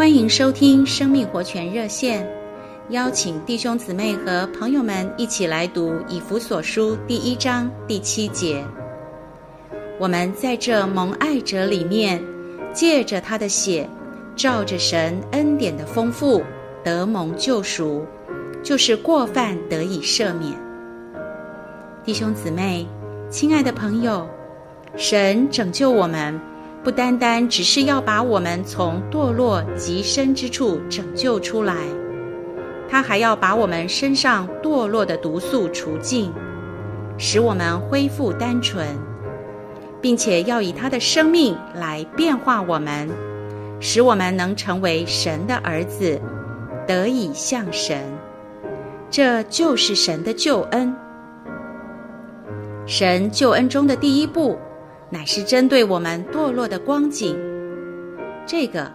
欢迎收听生命活泉热线，邀请弟兄姊妹和朋友们一起来读以弗所书第一章第七节。我们在这蒙爱者里面，借着他的血，照着神恩典的丰富，得蒙救赎，就是过犯得以赦免。弟兄姊妹，亲爱的朋友，神拯救我们，不单单只是要把我们从堕落极深之处拯救出来，他还要把我们身上堕落的毒素除尽，使我们恢复单纯，并且要以他的生命来变化我们，使我们能成为神的儿子，得以像神。这就是神的救恩。神救恩中的第一步，乃是针对我们堕落的光景，这个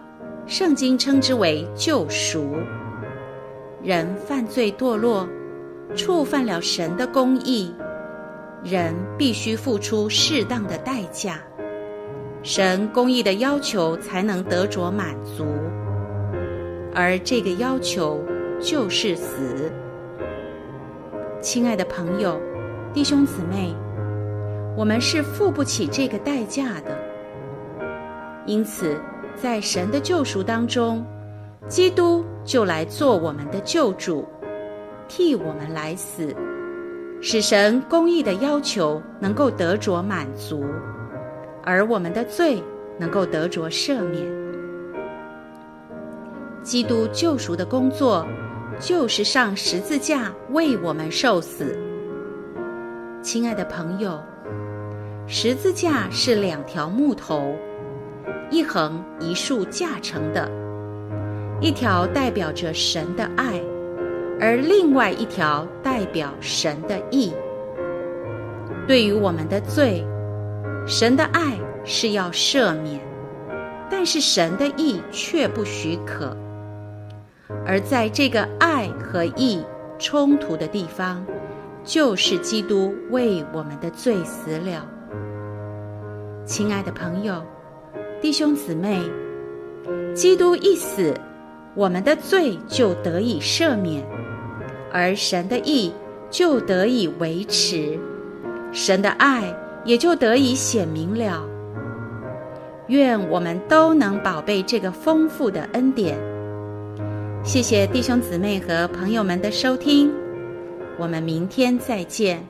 圣经称之为救赎。人犯罪堕落，触犯了神的公义，人必须付出适当的代价，神公义的要求才能得着满足，而这个要求就是死。亲爱的朋友、弟兄姊妹。我们是付不起这个代价的，因此，在神的救赎当中，基督就来做我们的救主，替我们来死，使神公义的要求能够得着满足，而我们的罪能够得着赦免。基督救赎的工作，就是上十字架为我们受死。亲爱的朋友。十字架是两条木头，一横一竖架成的，一条代表着神的爱，而另外一条代表神的义。对于我们的罪，神的爱是要赦免，但是神的义却不许可。而在这个爱和义冲突的地方，就是基督为我们的罪死了。亲爱的朋友、弟兄姊妹，基督一死，我们的罪就得以赦免，而神的义就得以维持，神的爱也就得以显明了。愿我们都能宝贝这个丰富的恩典。谢谢弟兄姊妹和朋友们的收听，我们明天再见。